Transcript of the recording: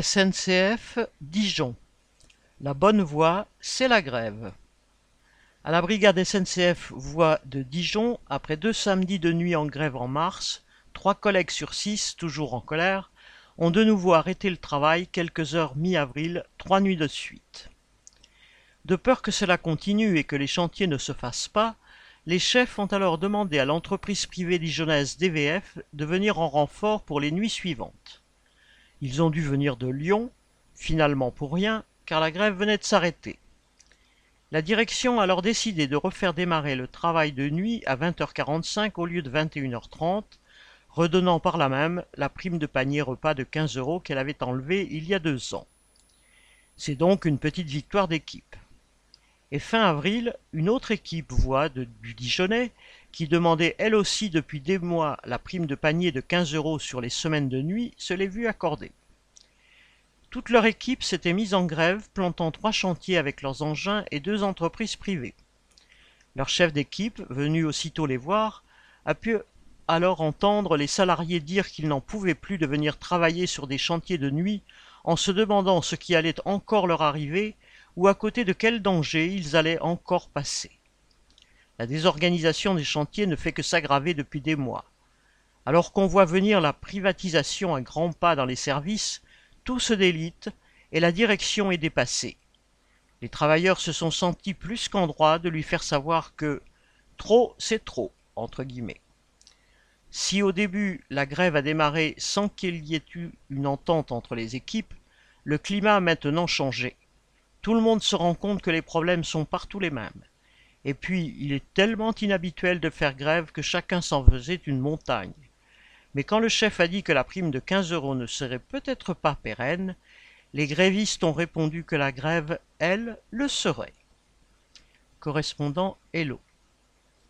SNCF Dijon. La bonne voie, c'est la grève. À la brigade SNCF Voie de Dijon, après deux samedis de nuit en grève en mars, trois collègues sur six, toujours en colère, ont de nouveau arrêté le travail quelques heures mi-avril, trois nuits de suite. De peur que cela continue et que les chantiers ne se fassent pas, les chefs ont alors demandé à l'entreprise privée dijonnaise DVF de venir en renfort pour les nuits suivantes. Ils ont dû venir de Lyon, finalement pour rien, car la grève venait de s'arrêter. La direction a alors décidé de refaire démarrer le travail de nuit à 20h45 au lieu de 21h30, redonnant par là même la prime de panier repas de 15 euros qu'elle avait enlevée il y a deux ans. C'est donc une petite victoire d'équipe. Et fin avril, une autre équipe voit de, du Dijonais, qui demandait elle aussi depuis des mois la prime de panier de 15 euros sur les semaines de nuit, se l'est vue accorder. Toute leur équipe s'était mise en grève, plantant trois chantiers avec leurs engins et deux entreprises privées. Leur chef d'équipe, venu aussitôt les voir, a pu alors entendre les salariés dire qu'ils n'en pouvaient plus de venir travailler sur des chantiers de nuit en se demandant ce qui allait encore leur arriver ou à côté de quel danger ils allaient encore passer. La désorganisation des chantiers ne fait que s'aggraver depuis des mois. Alors qu'on voit venir la privatisation à grands pas dans les services, tout se délite et la direction est dépassée. Les travailleurs se sont sentis plus qu'en droit de lui faire savoir que trop c'est trop, entre guillemets. Si au début la grève a démarré sans qu'il y ait eu une entente entre les équipes, le climat a maintenant changé. Tout le monde se rend compte que les problèmes sont partout les mêmes. Et puis, il est tellement inhabituel de faire grève que chacun s'en faisait une montagne. Mais quand le chef a dit que la prime de 15 euros ne serait peut-être pas pérenne, les grévistes ont répondu que la grève, elle, le serait. Correspondant Hello.